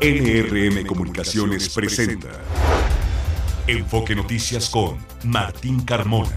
NRM Comunicaciones presenta Enfoque Noticias con Martín Carmona.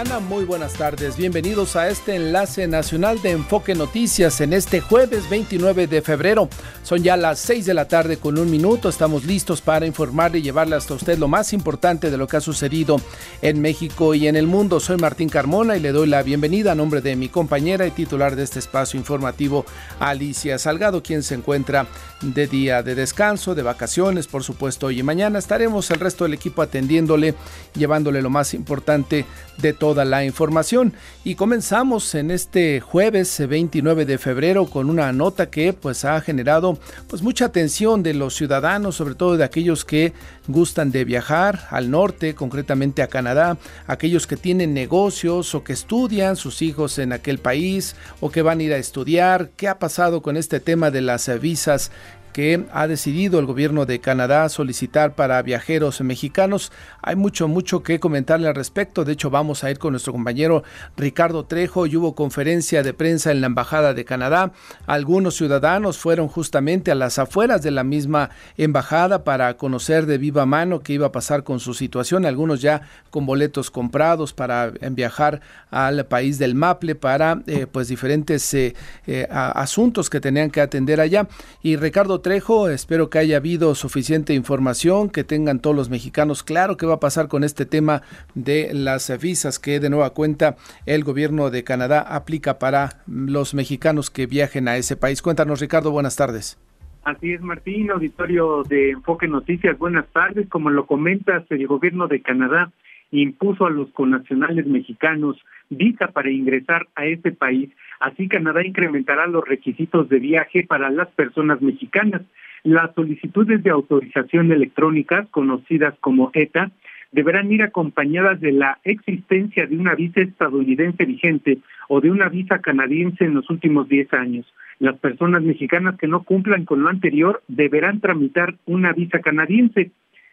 Muy buenas tardes. Bienvenidos a este enlace nacional de Enfoque Noticias en este jueves 29 de febrero. Son ya las 6 de la tarde con un minuto. Estamos listos para informarle y llevarle hasta usted lo más importante de lo que ha sucedido en México y en el mundo. Soy Martín Carmona y le doy la bienvenida a nombre de mi compañera y titular de este espacio informativo, Alicia Salgado, quien se encuentra de día de descanso, de vacaciones, por supuesto. Hoy y mañana estaremos el resto del equipo atendiéndole, llevándole lo más importante de toda la información. Y comenzamos en este jueves 29 de febrero con una nota que pues ha generado pues mucha atención de los ciudadanos, sobre todo de aquellos que gustan de viajar al norte, concretamente a Canadá, aquellos que tienen negocios o que estudian sus hijos en aquel país o que van a ir a estudiar. ¿Qué ha pasado con este tema de las visas que ha decidido el gobierno de Canadá solicitar para viajeros mexicanos. Hay mucho, mucho que comentarle al respecto. De hecho, vamos a ir con nuestro compañero Ricardo Trejo y hubo conferencia de prensa en la Embajada de Canadá. Algunos ciudadanos fueron justamente a las afueras de la misma embajada para conocer de viva mano qué iba a pasar con su situación. Algunos ya con boletos comprados para viajar al país del Maple para eh, pues diferentes eh, eh, asuntos que tenían que atender allá. Y Ricardo Trejo, espero que haya habido suficiente información, que tengan todos los mexicanos claro qué va a pasar con este tema de las visas que de nueva cuenta el gobierno de Canadá aplica para los mexicanos que viajen a ese país. Cuéntanos, Ricardo, buenas tardes. Así es, Martín, auditorio de Enfoque Noticias, buenas tardes. Como lo comentas, el gobierno de Canadá impuso a los connacionales mexicanos visa para ingresar a ese país. Así Canadá incrementará los requisitos de viaje para las personas mexicanas. Las solicitudes de autorización electrónicas, conocidas como ETA, deberán ir acompañadas de la existencia de una visa estadounidense vigente o de una visa canadiense en los últimos 10 años. Las personas mexicanas que no cumplan con lo anterior deberán tramitar una visa canadiense.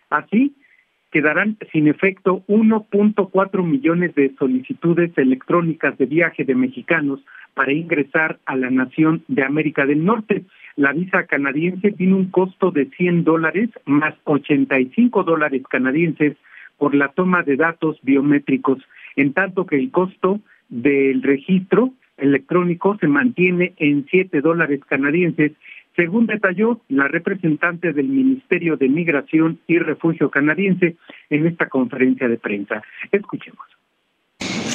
Así, quedarán sin efecto 1.4 millones de solicitudes electrónicas de viaje de mexicanos para ingresar a la nación de América del Norte. La visa canadiense tiene un costo de 100 dólares más 85 dólares canadienses por la toma de datos biométricos, en tanto que el costo del registro electrónico se mantiene en 7 dólares canadienses según detalló la representante del Ministerio de Migración y Refugio canadiense en esta conferencia de prensa. Escuchemos.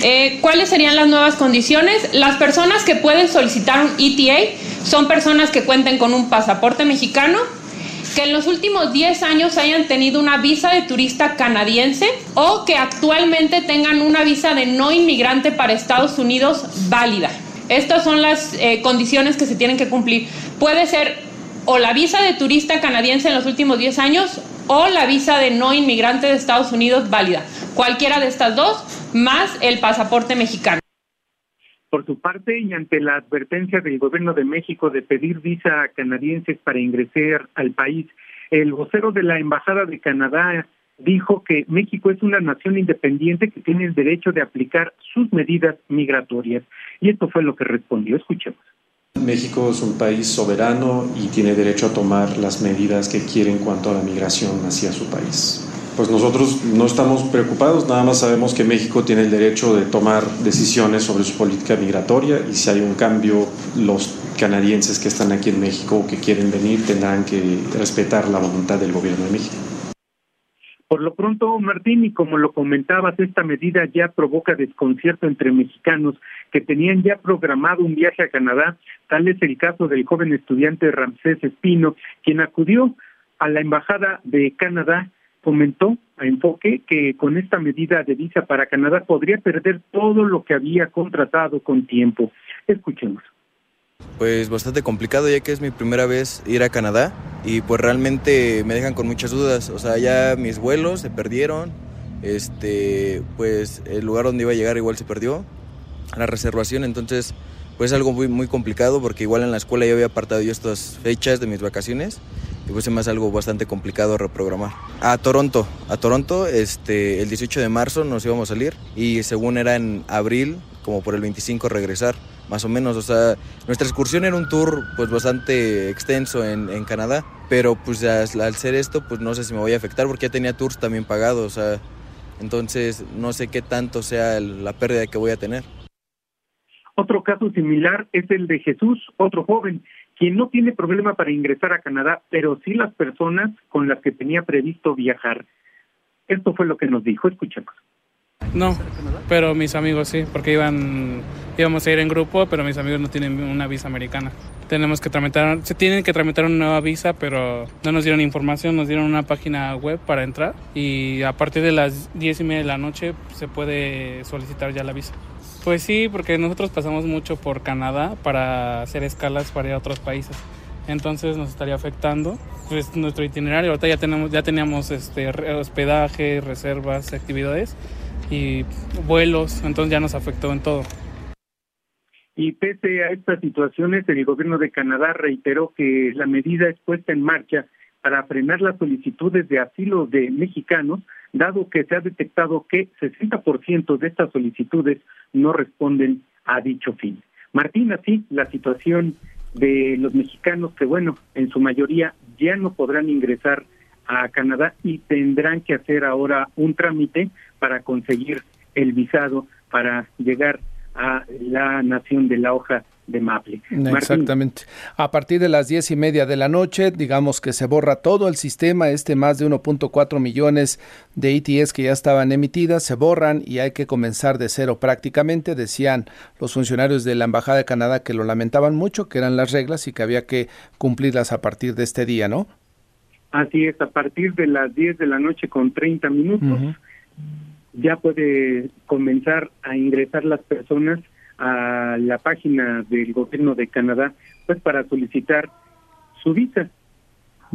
Eh, ¿Cuáles serían las nuevas condiciones? Las personas que pueden solicitar un ETA son personas que cuenten con un pasaporte mexicano, que en los últimos 10 años hayan tenido una visa de turista canadiense o que actualmente tengan una visa de no inmigrante para Estados Unidos válida. Estas son las eh, condiciones que se tienen que cumplir. Puede ser o la visa de turista canadiense en los últimos 10 años o la visa de no inmigrante de Estados Unidos válida. Cualquiera de estas dos, más el pasaporte mexicano. Por su parte, y ante la advertencia del gobierno de México de pedir visa a canadienses para ingresar al país, el vocero de la Embajada de Canadá dijo que México es una nación independiente que tiene el derecho de aplicar sus medidas migratorias. Y esto fue lo que respondió. Escuchemos. México es un país soberano y tiene derecho a tomar las medidas que quiere en cuanto a la migración hacia su país. Pues nosotros no estamos preocupados, nada más sabemos que México tiene el derecho de tomar decisiones sobre su política migratoria y si hay un cambio, los canadienses que están aquí en México o que quieren venir tendrán que respetar la voluntad del gobierno de México. Por lo pronto, Martín, y como lo comentabas, esta medida ya provoca desconcierto entre mexicanos que tenían ya programado un viaje a Canadá. Tal es el caso del joven estudiante Ramsés Espino, quien acudió a la Embajada de Canadá, comentó a Enfoque que con esta medida de visa para Canadá podría perder todo lo que había contratado con tiempo. Escuchemos. Pues bastante complicado ya que es mi primera vez ir a Canadá y pues realmente me dejan con muchas dudas. O sea, ya mis vuelos se perdieron, este, pues el lugar donde iba a llegar igual se perdió, la reservación, entonces pues algo muy, muy complicado porque igual en la escuela yo había apartado yo estas fechas de mis vacaciones y pues se me algo bastante complicado reprogramar. A Toronto, a Toronto este, el 18 de marzo nos íbamos a salir y según era en abril, como por el 25 regresar, más o menos. O sea, nuestra excursión era un tour pues bastante extenso en, en Canadá, pero pues al, al ser esto pues no sé si me voy a afectar porque ya tenía tours también pagados, o sea, entonces no sé qué tanto sea la pérdida que voy a tener. Otro caso similar es el de Jesús, otro joven, quien no tiene problema para ingresar a Canadá, pero sí las personas con las que tenía previsto viajar. Esto fue lo que nos dijo, escuchemos. No, pero mis amigos sí, porque iban, íbamos a ir en grupo, pero mis amigos no tienen una visa americana. Tenemos que tramitar, se tienen que tramitar una nueva visa, pero no nos dieron información, nos dieron una página web para entrar y a partir de las diez y media de la noche se puede solicitar ya la visa. Pues sí, porque nosotros pasamos mucho por Canadá para hacer escalas para ir a otros países. Entonces nos estaría afectando pues, nuestro itinerario. Ahorita ya tenemos, ya teníamos este hospedaje, reservas, actividades y vuelos, entonces ya nos afectó en todo. Y pese a estas situaciones, el gobierno de Canadá reiteró que la medida es puesta en marcha para frenar las solicitudes de asilo de mexicanos, dado que se ha detectado que 60% de estas solicitudes no responden a dicho fin. Martín, así la situación de los mexicanos que, bueno, en su mayoría ya no podrán ingresar a Canadá y tendrán que hacer ahora un trámite para conseguir el visado para llegar a la nación de la hoja de Maple. Exactamente. A partir de las diez y media de la noche, digamos que se borra todo el sistema, este más de 1.4 millones de ITS que ya estaban emitidas, se borran y hay que comenzar de cero prácticamente. Decían los funcionarios de la Embajada de Canadá que lo lamentaban mucho, que eran las reglas y que había que cumplirlas a partir de este día, ¿no? Así es, a partir de las 10 de la noche con 30 minutos ya puede comenzar a ingresar las personas a la página del gobierno de Canadá, pues para solicitar su visa.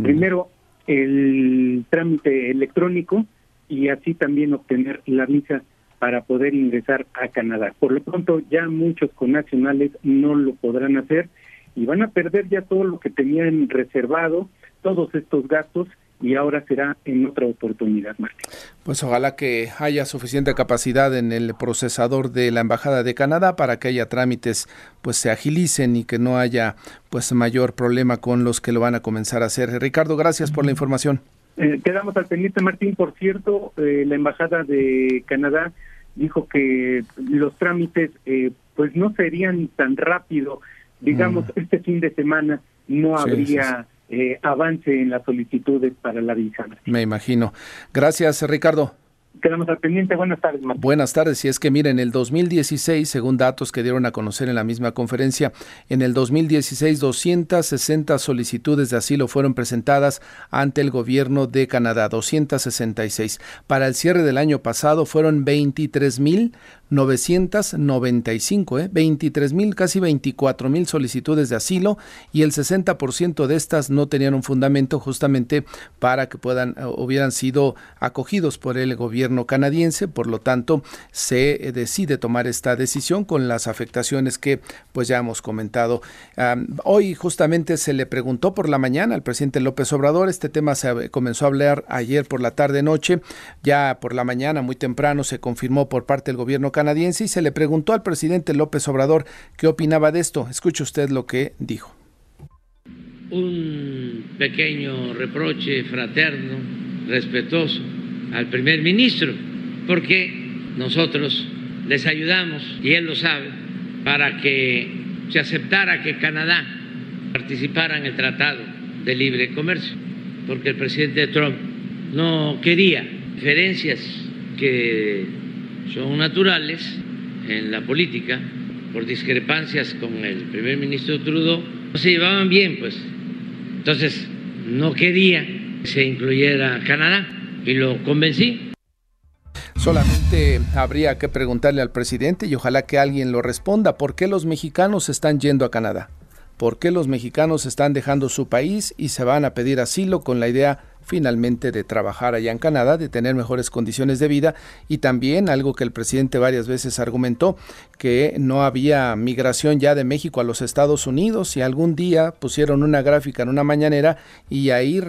Primero el trámite electrónico y así también obtener la visa para poder ingresar a Canadá. Por lo pronto ya muchos connacionales no lo podrán hacer y van a perder ya todo lo que tenían reservado, todos estos gastos y ahora será en otra oportunidad, Martín. Pues ojalá que haya suficiente capacidad en el procesador de la Embajada de Canadá para que haya trámites pues se agilicen y que no haya pues mayor problema con los que lo van a comenzar a hacer. Ricardo, gracias por la información. Eh, quedamos al pendiente, Martín. Por cierto, eh, la Embajada de Canadá dijo que los trámites eh, pues no serían tan rápido. Digamos, mm. este fin de semana no habría... Eh, avance en las solicitudes para la visa. Me imagino. Gracias, Ricardo. Quedamos al pendiente. Buenas tardes. Buenas tardes. Y es que miren, en el 2016, según datos que dieron a conocer en la misma conferencia, en el 2016 260 solicitudes de asilo fueron presentadas ante el gobierno de Canadá, 266. Para el cierre del año pasado fueron 23 mil 995, ¿eh? 23 mil, casi 24 mil solicitudes de asilo y el 60% de estas no tenían un fundamento justamente para que puedan, eh, hubieran sido acogidos por el gobierno canadiense. Por lo tanto, se decide tomar esta decisión con las afectaciones que pues ya hemos comentado. hoy justamente se le preguntó por la mañana al presidente López Obrador. Este tema se comenzó a hablar ayer por la tarde noche. Ya por la mañana, muy temprano, se confirmó por parte del gobierno canadiense y se le preguntó al presidente López Obrador qué opinaba de esto. Escuche usted lo que dijo. Un pequeño reproche fraterno, respetuoso al primer ministro, porque nosotros les ayudamos, y él lo sabe, para que se aceptara que Canadá participara en el Tratado de Libre Comercio, porque el presidente Trump no quería diferencias que son naturales en la política por discrepancias con el primer ministro Trudeau, no se llevaban bien, pues. Entonces, no quería que se incluyera Canadá y lo convencí. Solamente habría que preguntarle al presidente y ojalá que alguien lo responda, ¿por qué los mexicanos están yendo a Canadá? ¿Por qué los mexicanos están dejando su país y se van a pedir asilo con la idea finalmente de trabajar allá en Canadá, de tener mejores condiciones de vida. Y también algo que el presidente varias veces argumentó, que no había migración ya de México a los Estados Unidos y algún día pusieron una gráfica en una mañanera y ahí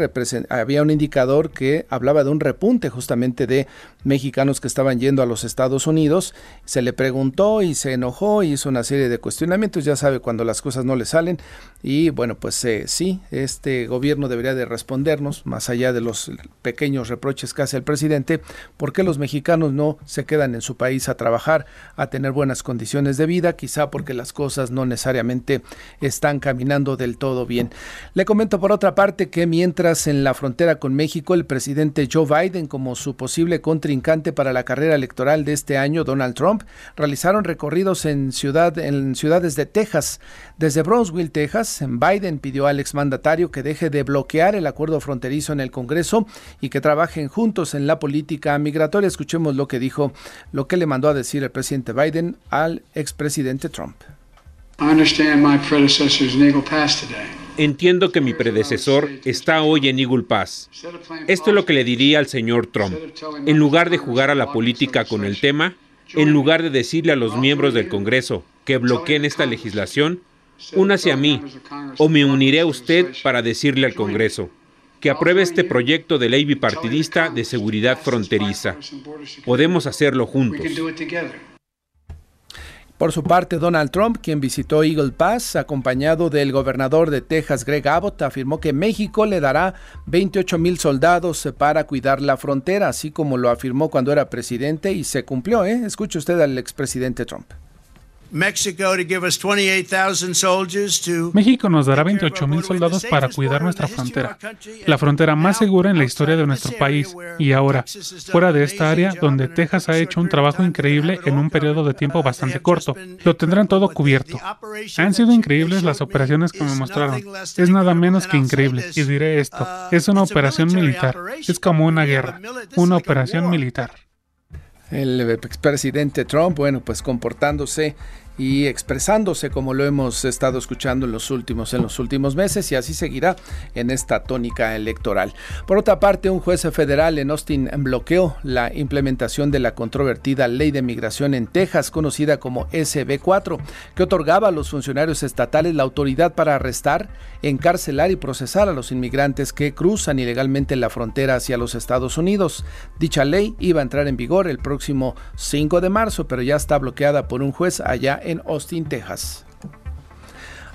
había un indicador que hablaba de un repunte justamente de mexicanos que estaban yendo a los Estados Unidos. Se le preguntó y se enojó y hizo una serie de cuestionamientos, ya sabe cuando las cosas no le salen. Y bueno, pues eh, sí, este gobierno debería de respondernos, más allá de los pequeños reproches que hace el presidente, por qué los mexicanos no se quedan en su país a trabajar, a tener buenas condiciones de vida, quizá porque las cosas no necesariamente están caminando del todo bien. Le comento por otra parte que mientras en la frontera con México el presidente Joe Biden como su posible contrincante para la carrera electoral de este año, Donald Trump, realizaron recorridos en, ciudad, en ciudades de Texas. Desde Brownsville, Texas, Biden pidió al exmandatario que deje de bloquear el acuerdo fronterizo en el Congreso y que trabajen juntos en la política migratoria. Escuchemos lo que dijo, lo que le mandó a decir el presidente Biden al expresidente Trump. Entiendo que mi predecesor está hoy en Eagle Pass. Esto es lo que le diría al señor Trump. En lugar de jugar a la política con el tema, en lugar de decirle a los miembros del Congreso que bloqueen esta legislación, únase a mí o me uniré a usted para decirle al Congreso que apruebe este proyecto de ley bipartidista de seguridad fronteriza. Podemos hacerlo juntos. Por su parte, Donald Trump, quien visitó Eagle Pass, acompañado del gobernador de Texas, Greg Abbott, afirmó que México le dará 28 mil soldados para cuidar la frontera, así como lo afirmó cuando era presidente y se cumplió. ¿eh? Escuche usted al expresidente Trump. México nos dará 28 mil soldados para cuidar nuestra frontera, la frontera más segura en la historia de nuestro país. Y ahora, fuera de esta área donde Texas ha hecho un trabajo increíble en un periodo de tiempo bastante corto, lo tendrán todo cubierto. Han sido increíbles las operaciones que me mostraron. Es nada menos que increíble. Y diré esto, es una operación militar. Es como una guerra, una operación militar el expresidente Trump, bueno, pues comportándose y expresándose como lo hemos estado escuchando en los últimos en los últimos meses y así seguirá en esta tónica electoral. Por otra parte, un juez federal en Austin bloqueó la implementación de la controvertida Ley de Migración en Texas, conocida como SB4, que otorgaba a los funcionarios estatales la autoridad para arrestar, encarcelar y procesar a los inmigrantes que cruzan ilegalmente la frontera hacia los Estados Unidos. Dicha ley iba a entrar en vigor el próximo 5 de marzo, pero ya está bloqueada por un juez allá en Austin, Texas.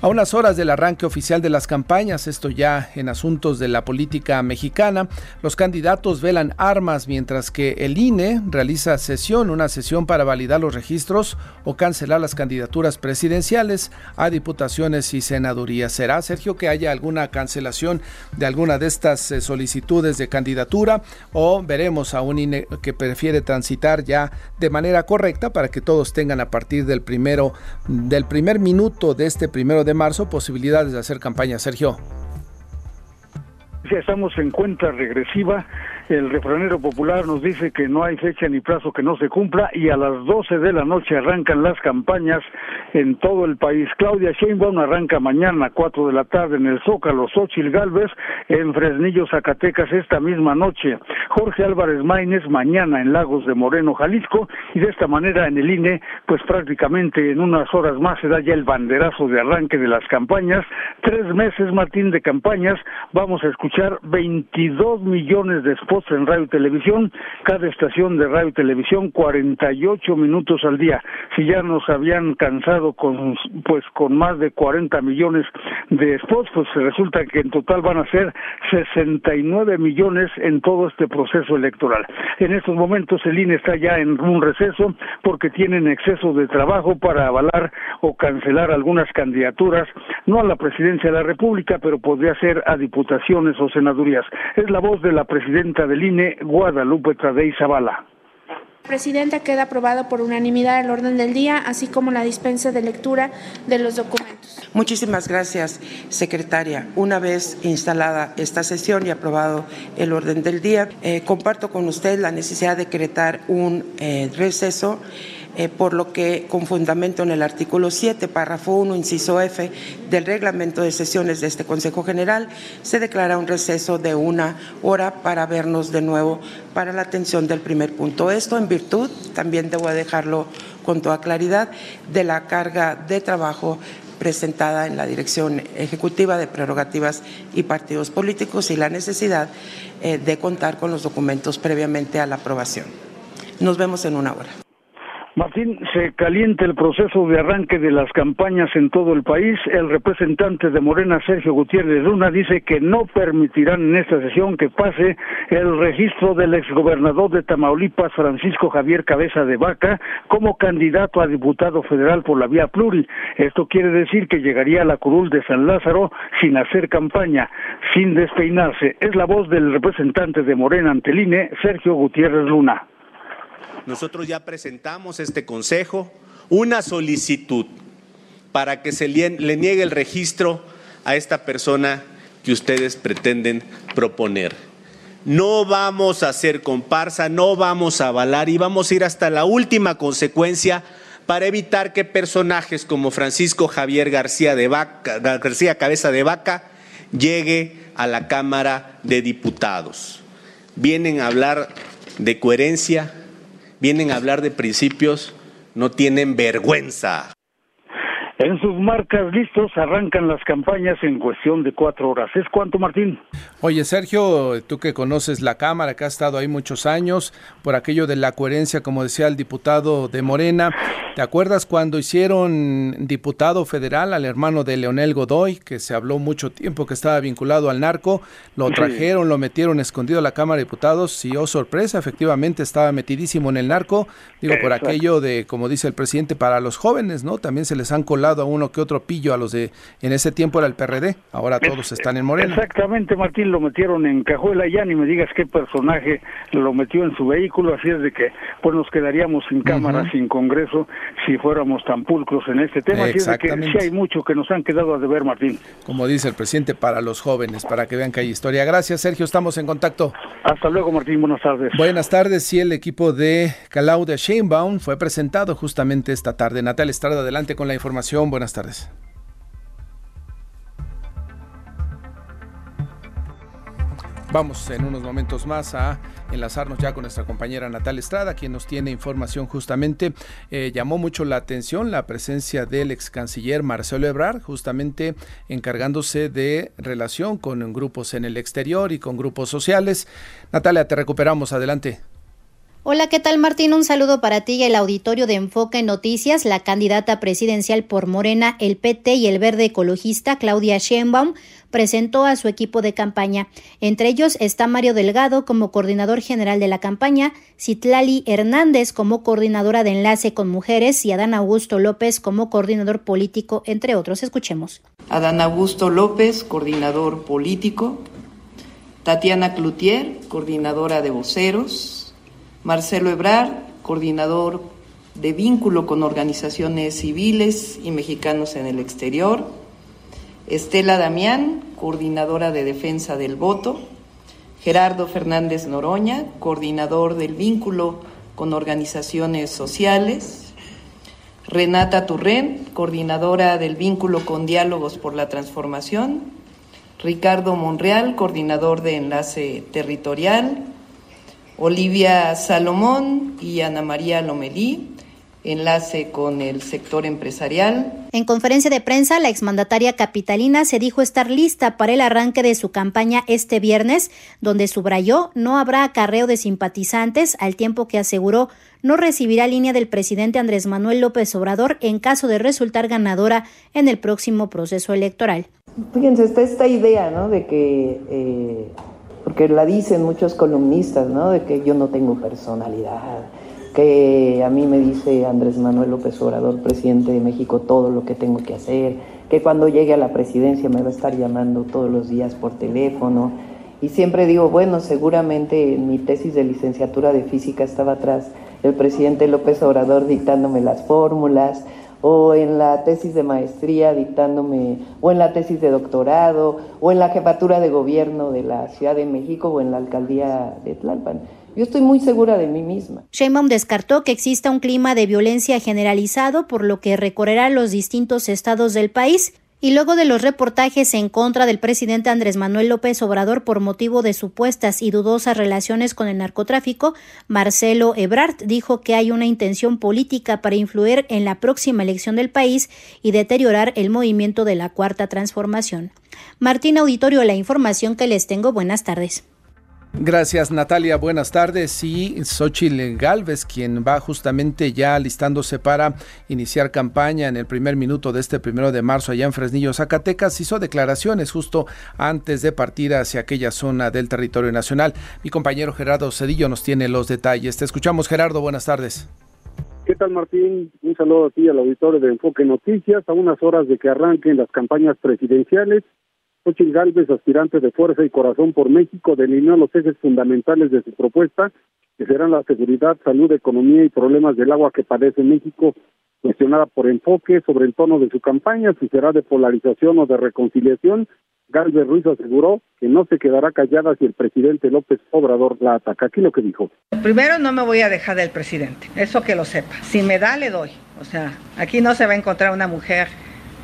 A unas horas del arranque oficial de las campañas, esto ya en asuntos de la política mexicana, los candidatos velan armas mientras que el INE realiza sesión, una sesión para validar los registros o cancelar las candidaturas presidenciales a diputaciones y senadurías. ¿Será, Sergio, que haya alguna cancelación de alguna de estas eh, solicitudes de candidatura o veremos a un INE que prefiere transitar ya de manera correcta para que todos tengan a partir del primero del primer minuto de este primero de marzo posibilidades de hacer campaña, Sergio. Ya estamos en cuenta regresiva el refranero popular nos dice que no hay fecha ni plazo que no se cumpla y a las 12 de la noche arrancan las campañas en todo el país. Claudia Sheinbaum arranca mañana a 4 de la tarde en el Zócalo, Xochil Galvez en Fresnillo, Zacatecas esta misma noche. Jorge Álvarez Maínez mañana en Lagos de Moreno, Jalisco y de esta manera en el INE pues prácticamente en unas horas más se da ya el banderazo de arranque de las campañas. Tres meses, Martín, de campañas. Vamos a escuchar 22 millones de en radio y televisión, cada estación de radio y televisión 48 minutos al día. Si ya nos habían cansado con pues con más de 40 millones de spots, pues resulta que en total van a ser 69 millones en todo este proceso electoral. En estos momentos el INE está ya en un receso porque tienen exceso de trabajo para avalar o cancelar algunas candidaturas, no a la presidencia de la República, pero podría ser a diputaciones o senadurías. Es la voz de la presidenta del INE, Guadalupe Tradei Zavala. Presidenta, queda aprobado por unanimidad el orden del día, así como la dispensa de lectura de los documentos. Muchísimas gracias, secretaria. Una vez instalada esta sesión y aprobado el orden del día, eh, comparto con usted la necesidad de decretar un eh, receso eh, por lo que, con fundamento en el artículo 7, párrafo 1, inciso F del reglamento de sesiones de este Consejo General, se declara un receso de una hora para vernos de nuevo para la atención del primer punto. Esto en virtud, también debo dejarlo con toda claridad, de la carga de trabajo presentada en la Dirección Ejecutiva de Prerrogativas y Partidos Políticos y la necesidad eh, de contar con los documentos previamente a la aprobación. Nos vemos en una hora. Martín, se calienta el proceso de arranque de las campañas en todo el país. El representante de Morena, Sergio Gutiérrez Luna, dice que no permitirán en esta sesión que pase el registro del exgobernador de Tamaulipas, Francisco Javier Cabeza de Vaca, como candidato a diputado federal por la vía pluri. Esto quiere decir que llegaría a la curul de San Lázaro sin hacer campaña, sin despeinarse. Es la voz del representante de Morena ante Sergio Gutiérrez Luna. Nosotros ya presentamos este consejo una solicitud para que se le niegue el registro a esta persona que ustedes pretenden proponer. No vamos a hacer comparsa, no vamos a avalar y vamos a ir hasta la última consecuencia para evitar que personajes como Francisco Javier García, de Vaca, García Cabeza de Vaca llegue a la Cámara de Diputados. Vienen a hablar de coherencia, vienen a hablar de principios, no tienen vergüenza. En sus marcas listos arrancan las campañas en cuestión de cuatro horas. ¿Es cuánto, Martín? Oye, Sergio, tú que conoces la Cámara, que has estado ahí muchos años, por aquello de la coherencia, como decía el diputado de Morena, ¿te acuerdas cuando hicieron diputado federal al hermano de Leonel Godoy, que se habló mucho tiempo que estaba vinculado al narco? Lo trajeron, lo metieron escondido a la Cámara de Diputados y, oh sorpresa, efectivamente estaba metidísimo en el narco. Digo, por aquello de, como dice el presidente, para los jóvenes, ¿no? También se les han colado a uno que otro pillo a los de, en ese tiempo era el PRD, ahora todos están en Morena. Exactamente, Martín lo metieron en cajuela, ya ni me digas qué personaje lo metió en su vehículo, así es de que pues nos quedaríamos sin cámara, sin Congreso, si fuéramos tan pulcros en este tema, así es de que sí hay mucho que nos han quedado a deber, Martín. Como dice el presidente, para los jóvenes, para que vean que hay historia. Gracias, Sergio, estamos en contacto. Hasta luego, Martín, buenas tardes. Buenas tardes, sí, el equipo de Claudia Sheinbaum fue presentado justamente esta tarde. Natal Estrada, adelante con la información, buenas tardes. Vamos en unos momentos más a enlazarnos ya con nuestra compañera Natal Estrada, quien nos tiene información justamente. Eh, llamó mucho la atención la presencia del ex canciller Marcelo Ebrard, justamente encargándose de relación con grupos en el exterior y con grupos sociales. Natalia, te recuperamos. Adelante. Hola, ¿qué tal Martín? Un saludo para ti y el auditorio de Enfoque Noticias. La candidata presidencial por Morena, el PT y el Verde Ecologista, Claudia Sheinbaum, presentó a su equipo de campaña. Entre ellos está Mario Delgado como coordinador general de la campaña, Citlali Hernández como coordinadora de enlace con mujeres y Adán Augusto López como coordinador político, entre otros. Escuchemos. Adán Augusto López, coordinador político. Tatiana Cloutier, coordinadora de voceros. Marcelo Ebrard, coordinador de vínculo con organizaciones civiles y mexicanos en el exterior, Estela Damián, coordinadora de defensa del voto, Gerardo Fernández Noroña, coordinador del vínculo con organizaciones sociales, Renata Turren, coordinadora del vínculo con diálogos por la transformación, Ricardo Monreal, coordinador de enlace territorial, Olivia Salomón y Ana María Lomelí, enlace con el sector empresarial. En conferencia de prensa, la exmandataria capitalina se dijo estar lista para el arranque de su campaña este viernes, donde subrayó no habrá acarreo de simpatizantes, al tiempo que aseguró no recibirá línea del presidente Andrés Manuel López Obrador en caso de resultar ganadora en el próximo proceso electoral. Fíjense, está esta idea, ¿no? De que eh, porque la dicen muchos columnistas, ¿no? De que yo no tengo personalidad, que a mí me dice Andrés Manuel López Obrador, presidente de México, todo lo que tengo que hacer, que cuando llegue a la presidencia me va a estar llamando todos los días por teléfono. Y siempre digo, bueno, seguramente en mi tesis de licenciatura de física estaba atrás el presidente López Obrador dictándome las fórmulas, o en la tesis de maestría dictándome, o en la tesis de doctorado, o en la jefatura de gobierno de la Ciudad de México, o en la alcaldía de Tlalpan. Yo estoy muy segura de mí misma. Sheinbaum descartó que exista un clima de violencia generalizado, por lo que recorrerá los distintos estados del país y luego de los reportajes en contra del presidente Andrés Manuel López Obrador por motivo de supuestas y dudosas relaciones con el narcotráfico, Marcelo Ebrard dijo que hay una intención política para influir en la próxima elección del país y deteriorar el movimiento de la Cuarta Transformación. Martín Auditorio, la información que les tengo. Buenas tardes. Gracias Natalia, buenas tardes. Y Xochitl Galvez, quien va justamente ya listándose para iniciar campaña en el primer minuto de este primero de marzo allá en Fresnillo, Zacatecas, hizo declaraciones justo antes de partir hacia aquella zona del territorio nacional. Mi compañero Gerardo Cedillo nos tiene los detalles. Te escuchamos Gerardo, buenas tardes. ¿Qué tal Martín? Un saludo a ti al auditorio de Enfoque Noticias, a unas horas de que arranquen las campañas presidenciales. Xochitl Galvez, aspirante de Fuerza y Corazón por México, delineó los ejes fundamentales de su propuesta, que serán la seguridad, salud, economía y problemas del agua que padece México, cuestionada por enfoque sobre el tono de su campaña, si será de polarización o de reconciliación. Galvez Ruiz aseguró que no se quedará callada si el presidente López Obrador la ataca. Aquí lo que dijo. Primero no me voy a dejar del presidente, eso que lo sepa. Si me da, le doy. O sea, aquí no se va a encontrar una mujer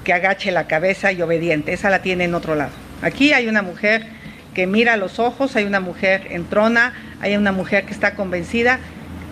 que agache la cabeza y obediente, esa la tiene en otro lado. Aquí hay una mujer que mira a los ojos, hay una mujer en trona, hay una mujer que está convencida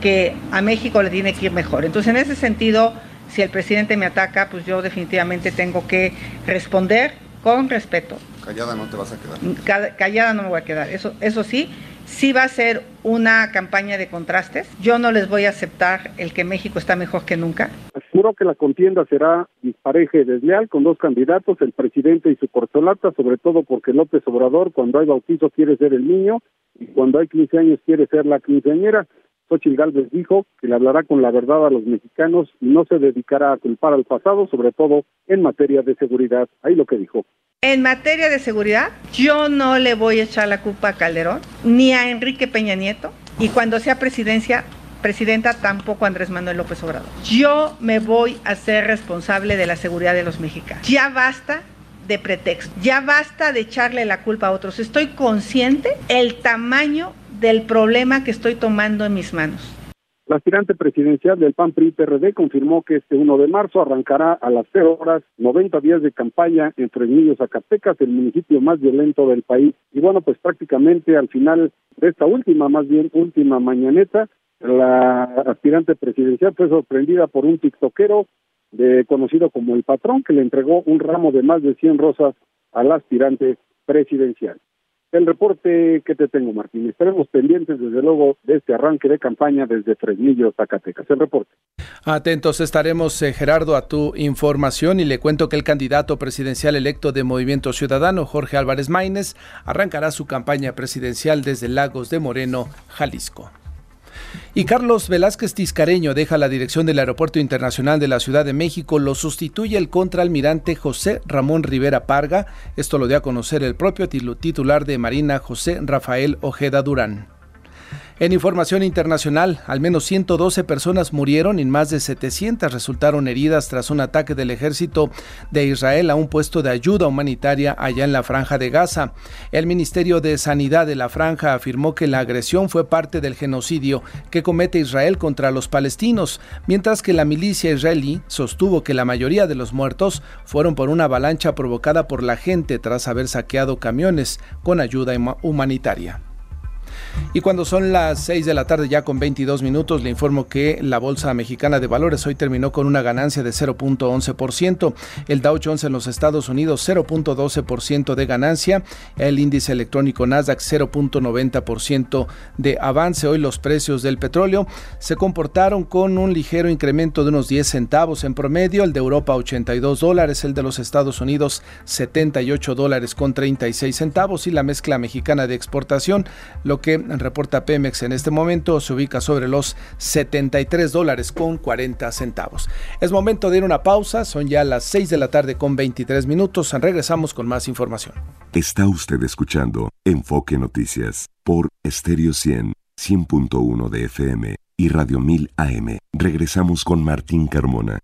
que a México le tiene que ir mejor. Entonces, en ese sentido, si el presidente me ataca, pues yo definitivamente tengo que responder con respeto. Callada no te vas a quedar. Callada no me voy a quedar. Eso, eso sí, sí va a ser una campaña de contrastes. Yo no les voy a aceptar el que México está mejor que nunca. Aseguró que la contienda será dispareja y desleal con dos candidatos, el presidente y su corcholata, sobre todo porque López Obrador cuando hay bautizo quiere ser el niño y cuando hay 15 años quiere ser la quinceañera. Xochitl Gálvez dijo que le hablará con la verdad a los mexicanos y no se dedicará a culpar al pasado, sobre todo en materia de seguridad. Ahí lo que dijo. En materia de seguridad, yo no le voy a echar la culpa a Calderón ni a Enrique Peña Nieto y cuando sea presidencia presidenta tampoco Andrés Manuel López Obrador. Yo me voy a ser responsable de la seguridad de los mexicanos. Ya basta de pretexto, ya basta de echarle la culpa a otros. Estoy consciente el tamaño del problema que estoy tomando en mis manos. La aspirante presidencial del PAN PRI PRD confirmó que este 1 de marzo arrancará a las 0 horas 90 días de campaña en Fresnillo, Zacatecas, el municipio más violento del país. Y bueno, pues prácticamente al final de esta última, más bien última mañaneta, la aspirante presidencial fue sorprendida por un tiktokero de, conocido como el patrón que le entregó un ramo de más de 100 rosas al aspirante presidencial el reporte que te tengo, Martín. Estaremos pendientes, desde luego, de este arranque de campaña desde Fresnillo, Zacatecas. El reporte. Atentos estaremos, eh, Gerardo, a tu información y le cuento que el candidato presidencial electo de Movimiento Ciudadano, Jorge Álvarez Maínez, arrancará su campaña presidencial desde Lagos de Moreno, Jalisco. Y Carlos Velázquez Tiscareño deja la dirección del Aeropuerto Internacional de la Ciudad de México, lo sustituye el contraalmirante José Ramón Rivera Parga, esto lo dio a conocer el propio titular de Marina José Rafael Ojeda Durán. En información internacional, al menos 112 personas murieron y más de 700 resultaron heridas tras un ataque del ejército de Israel a un puesto de ayuda humanitaria allá en la franja de Gaza. El Ministerio de Sanidad de la franja afirmó que la agresión fue parte del genocidio que comete Israel contra los palestinos, mientras que la milicia israelí sostuvo que la mayoría de los muertos fueron por una avalancha provocada por la gente tras haber saqueado camiones con ayuda humanitaria. Y cuando son las 6 de la tarde ya con 22 minutos, le informo que la Bolsa Mexicana de Valores hoy terminó con una ganancia de 0.11%, el Dow Jones en los Estados Unidos 0.12% de ganancia, el índice electrónico Nasdaq 0.90% de avance. Hoy los precios del petróleo se comportaron con un ligero incremento de unos 10 centavos en promedio, el de Europa 82 dólares, el de los Estados Unidos 78 dólares con 36 centavos y la mezcla mexicana de exportación, lo que reporta Pemex en este momento se ubica sobre los 73 dólares con 40 centavos. Es momento de ir a una pausa, son ya las 6 de la tarde con 23 minutos, regresamos con más información. Está usted escuchando Enfoque Noticias por Stereo 100, 100.1 de FM y Radio 1000 AM. Regresamos con Martín Carmona.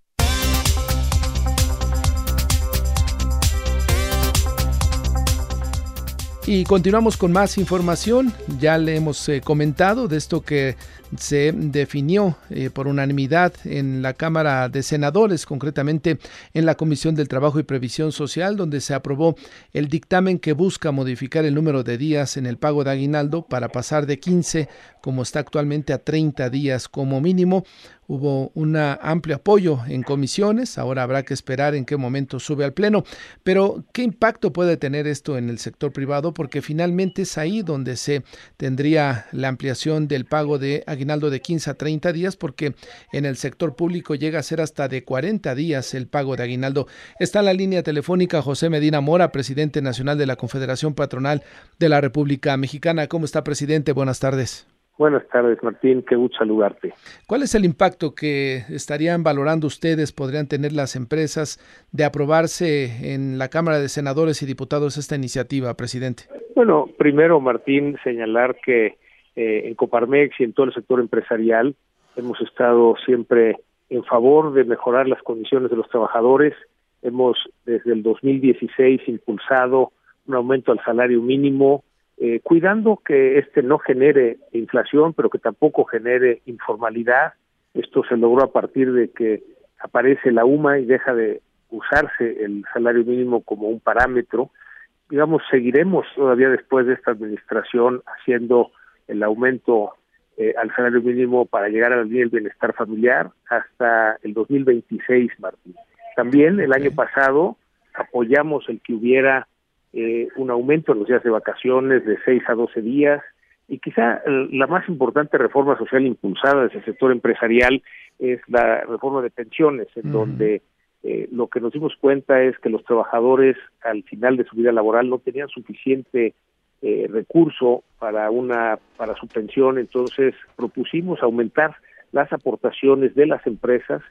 Y continuamos con más información. Ya le hemos eh, comentado de esto que se definió eh, por unanimidad en la Cámara de Senadores, concretamente en la Comisión del Trabajo y Previsión Social, donde se aprobó el dictamen que busca modificar el número de días en el pago de aguinaldo para pasar de 15, como está actualmente, a 30 días como mínimo. Hubo un amplio apoyo en comisiones, ahora habrá que esperar en qué momento sube al Pleno. Pero, ¿qué impacto puede tener esto en el sector privado? Porque finalmente es ahí donde se tendría la ampliación del pago de aguinaldo de 15 a 30 días, porque en el sector público llega a ser hasta de 40 días el pago de aguinaldo. Está en la línea telefónica José Medina Mora, presidente nacional de la Confederación Patronal de la República Mexicana. ¿Cómo está, presidente? Buenas tardes. Buenas tardes, Martín. Qué gusto saludarte. ¿Cuál es el impacto que estarían valorando ustedes, podrían tener las empresas de aprobarse en la Cámara de Senadores y Diputados esta iniciativa, presidente? Bueno, primero, Martín, señalar que eh, en Coparmex y en todo el sector empresarial hemos estado siempre en favor de mejorar las condiciones de los trabajadores. Hemos desde el 2016 impulsado un aumento al salario mínimo, eh, cuidando que este no genere inflación, pero que tampoco genere informalidad. Esto se logró a partir de que aparece la UMA y deja de usarse el salario mínimo como un parámetro. Digamos, seguiremos todavía después de esta administración haciendo el aumento eh, al salario mínimo para llegar al nivel bienestar familiar hasta el 2026, Martín. También el año pasado apoyamos el que hubiera eh, un aumento en los días de vacaciones de 6 a 12 días y quizá la más importante reforma social impulsada desde el sector empresarial es la reforma de pensiones, en donde eh, lo que nos dimos cuenta es que los trabajadores al final de su vida laboral no tenían suficiente eh, recurso para una para su pensión, entonces propusimos aumentar las aportaciones de las empresas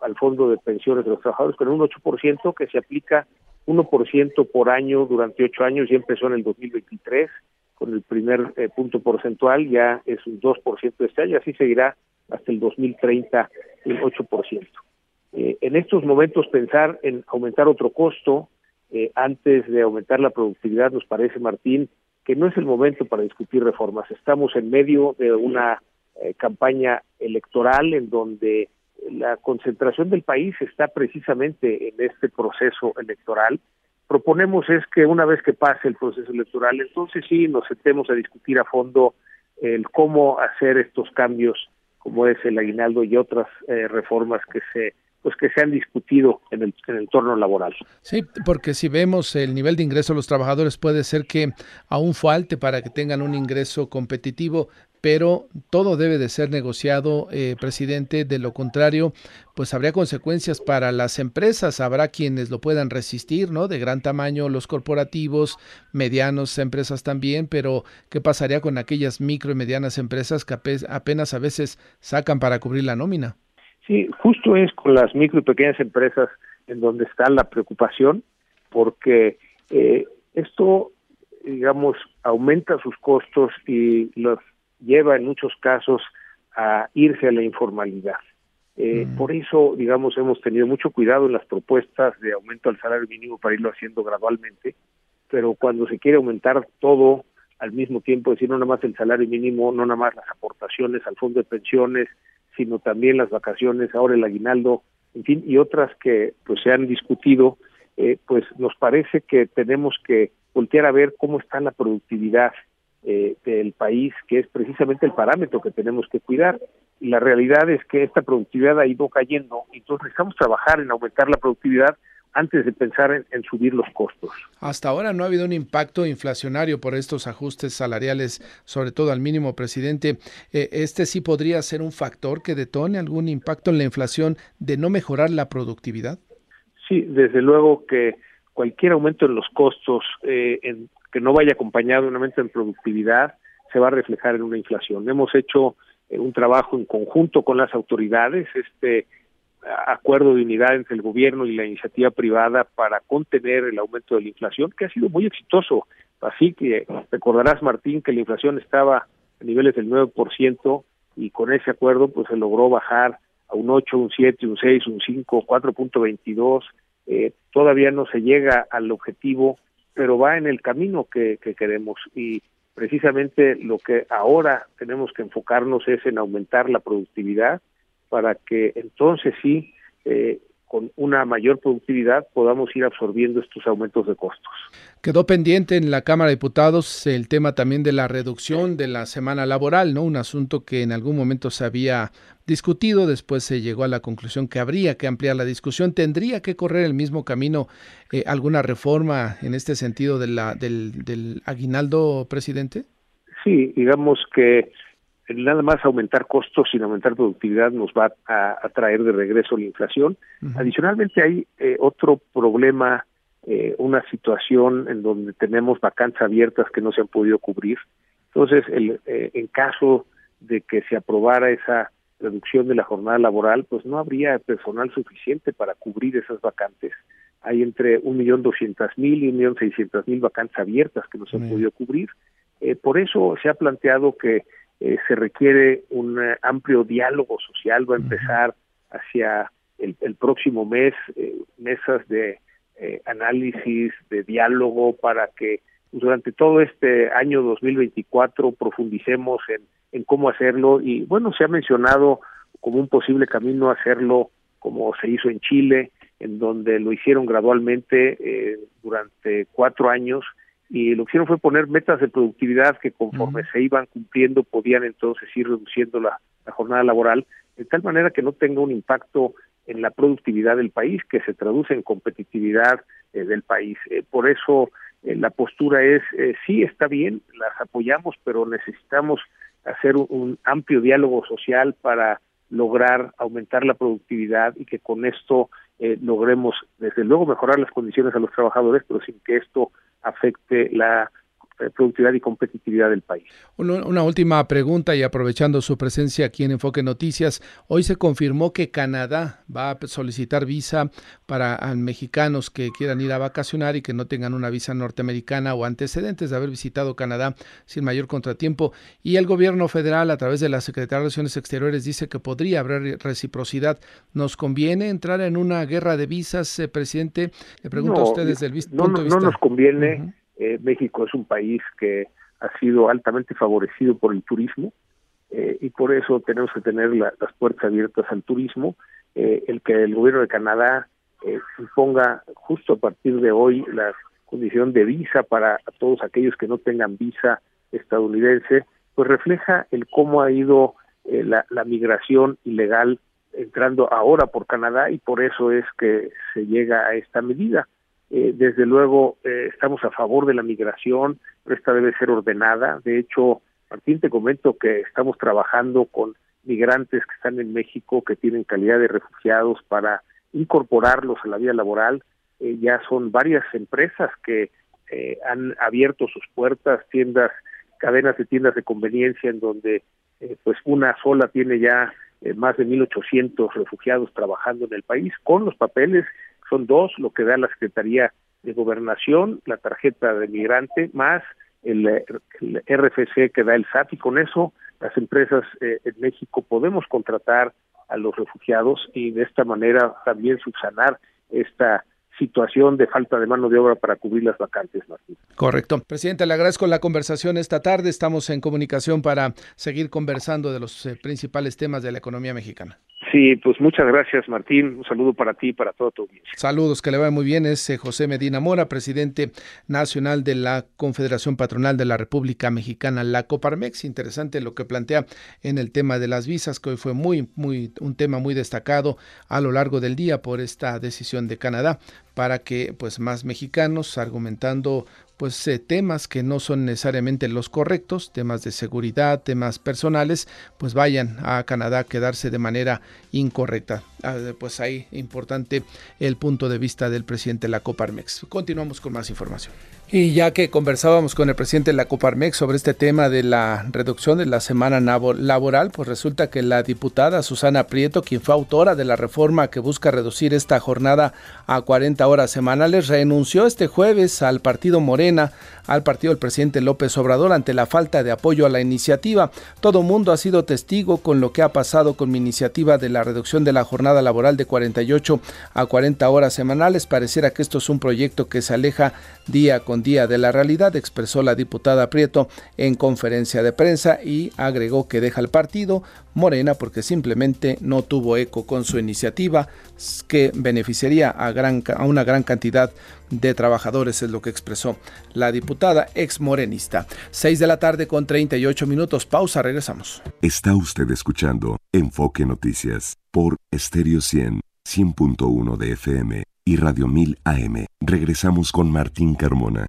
al fondo de pensiones de los trabajadores con un 8% que se aplica 1% por año durante ocho años, ya empezó en el 2023 con el primer eh, punto porcentual, ya es un 2% este año, así seguirá hasta el 2030 el 8%. Eh, en estos momentos pensar en aumentar otro costo eh, antes de aumentar la productividad nos parece, Martín, que no es el momento para discutir reformas. Estamos en medio de una eh, campaña electoral en donde la concentración del país está precisamente en este proceso electoral. Proponemos es que una vez que pase el proceso electoral, entonces sí nos sentemos a discutir a fondo el cómo hacer estos cambios, como es el aguinaldo y otras eh, reformas que se pues que se han discutido en el, en el entorno laboral. Sí, porque si vemos el nivel de ingreso de los trabajadores puede ser que aún falte para que tengan un ingreso competitivo, pero todo debe de ser negociado, eh, presidente. De lo contrario, pues habría consecuencias para las empresas. Habrá quienes lo puedan resistir, ¿no? De gran tamaño, los corporativos, medianos empresas también, pero ¿qué pasaría con aquellas micro y medianas empresas que apenas a veces sacan para cubrir la nómina? Sí, justo es con las micro y pequeñas empresas en donde está la preocupación, porque eh, esto, digamos, aumenta sus costos y los lleva en muchos casos a irse a la informalidad. Eh, mm. Por eso, digamos, hemos tenido mucho cuidado en las propuestas de aumento al salario mínimo para irlo haciendo gradualmente, pero cuando se quiere aumentar todo al mismo tiempo, es decir, no nada más el salario mínimo, no nada más las aportaciones al fondo de pensiones, sino también las vacaciones, ahora el aguinaldo, en fin, y otras que pues se han discutido, eh, pues nos parece que tenemos que voltear a ver cómo está la productividad eh, del país, que es precisamente el parámetro que tenemos que cuidar. Y la realidad es que esta productividad ha ido cayendo, entonces necesitamos trabajar en aumentar la productividad antes de pensar en, subir los costos. Hasta ahora no ha habido un impacto inflacionario por estos ajustes salariales, sobre todo al mínimo, presidente. Eh, ¿Este sí podría ser un factor que detone algún impacto en la inflación de no mejorar la productividad? Sí, desde luego que cualquier aumento en los costos eh, en, que no vaya acompañado de un aumento en productividad se va a reflejar en una inflación. Hemos hecho eh, un trabajo en conjunto con las autoridades, este acuerdo de unidad entre el gobierno y la iniciativa privada para contener el aumento de la inflación, que ha sido muy exitoso. Así que recordarás, Martín, que la inflación estaba a niveles del 9% y con ese acuerdo pues se logró bajar a un 8, un 7, un 6, un 5, 4.22. Eh, todavía no se llega al objetivo pero va en el camino que, que queremos. Y precisamente lo que ahora tenemos que enfocarnos es en aumentar la productividad para que entonces sí eh, con una mayor productividad podamos ir absorbiendo estos aumentos de costos. Quedó pendiente en la Cámara de Diputados el tema también de la reducción de la semana laboral, ¿no? Un asunto que en algún momento se había discutido, después se llegó a la conclusión que habría que ampliar la discusión. ¿Tendría que correr el mismo camino eh, alguna reforma en este sentido de la, del, del aguinaldo, presidente? Sí, digamos que nada más aumentar costos sin aumentar productividad nos va a, traer de regreso la inflación. Adicionalmente hay eh, otro problema, eh, una situación en donde tenemos vacantes abiertas que no se han podido cubrir. Entonces, el, eh, en caso de que se aprobara esa reducción de la jornada laboral, pues no habría personal suficiente para cubrir esas vacantes. Hay entre un millón doscientas mil y un millón seiscientas mil vacantes abiertas que no se han podido cubrir. por eso se ha planteado que eh, se requiere un eh, amplio diálogo social, va a empezar hacia el, próximo mes, eh, mesas de análisis, de diálogo, para que durante todo este año 2024 profundicemos en, en cómo hacerlo. Y bueno, se ha mencionado como un posible camino hacerlo como se hizo en Chile, en donde lo hicieron gradualmente durante cuatro años y lo que hicieron fue poner metas de productividad que conforme se iban cumpliendo podían entonces ir reduciendo la, jornada laboral de tal manera que no tenga un impacto en la productividad del país que se traduce en competitividad eh, del país. Eh, por eso eh, la postura es sí está bien, las apoyamos, pero necesitamos hacer un amplio diálogo social para lograr aumentar la productividad y que con esto logremos desde luego mejorar las condiciones a los trabajadores, pero sin que esto afecte la productividad y competitividad del país. Una, última pregunta y aprovechando su presencia aquí en Enfoque Noticias, hoy se confirmó que Canadá va a solicitar visa para mexicanos que quieran ir a vacacionar y que no tengan una visa norteamericana o antecedentes de haber visitado Canadá sin mayor contratiempo. Y el gobierno federal a través de la Secretaría de Relaciones Exteriores dice que podría haber reciprocidad. ¿Nos conviene entrar en una guerra de visas, eh, presidente? Le pregunto a ustedes desde el punto de vista. No nos conviene. Eh, México es un país que ha sido altamente favorecido por el turismo eh, y por eso tenemos que tener las puertas abiertas al turismo. Eh, el que el gobierno de Canadá imponga justo a partir de hoy la condición de visa para todos aquellos que no tengan visa estadounidense, pues refleja el cómo ha ido la, la migración ilegal entrando ahora por Canadá y por eso es que se llega a esta medida. Eh, desde luego eh, estamos a favor de la migración, pero esta debe ser ordenada. De hecho, Martín, te comento que estamos trabajando con migrantes que están en México, que tienen calidad de refugiados, para incorporarlos a la vida laboral. Eh, ya son varias empresas que han abierto sus puertas, tiendas, cadenas de tiendas de conveniencia, en donde pues una sola tiene ya más de 1.800 refugiados trabajando en el país con los papeles son dos, lo que da la Secretaría de Gobernación, la tarjeta de migrante, más el, RFC que da el SAT, y con eso las empresas eh, en México podemos contratar a los refugiados y de esta manera también subsanar esta situación de falta de mano de obra para cubrir las vacantes, Martín. Correcto. Presidente, le agradezco la conversación esta tarde. Estamos en comunicación para seguir conversando de los eh, principales temas de la economía mexicana. Sí, pues muchas gracias Martín, un saludo para ti y para todo tu audiencia. Saludos, que le vaya muy bien, es eh, José Medina Mora, presidente nacional de la Confederación Patronal de la República Mexicana, la Coparmex. Interesante lo que plantea en el tema de las visas, que hoy fue muy, muy, un tema muy destacado a lo largo del día por esta decisión de Canadá para que pues más mexicanos argumentando pues eh, temas que no son necesariamente los correctos, temas de seguridad, temas personales, pues vayan a Canadá a quedarse de manera incorrecta. Ah, pues ahí importante el punto de vista del presidente de la Coparmex. Continuamos con más información. Y ya que conversábamos con el presidente de la Coparmex sobre este tema de la reducción de la semana laboral, pues resulta que la diputada Susana Prieto, quien fue autora de la reforma que busca reducir esta jornada a 40 horas semanales, renunció este jueves al partido Morena, al partido del presidente López Obrador, ante la falta de apoyo a la iniciativa. Todo mundo ha sido testigo con lo que ha pasado con mi iniciativa de la reducción de la jornada laboral de 48 a 40 horas semanales. Pareciera que esto es un proyecto que se aleja día con día de la realidad, expresó la diputada Prieto en conferencia de prensa y agregó que deja el partido Morena porque simplemente no tuvo eco con su iniciativa que beneficiaría a, gran, una gran cantidad de trabajadores, es lo que expresó la diputada ex morenista. 6 de la tarde con 38 minutos. Pausa, regresamos. Está usted escuchando Enfoque Noticias por Stereo 100, 100.1 de FM y Radio 1000 AM. Regresamos con Martín Carmona.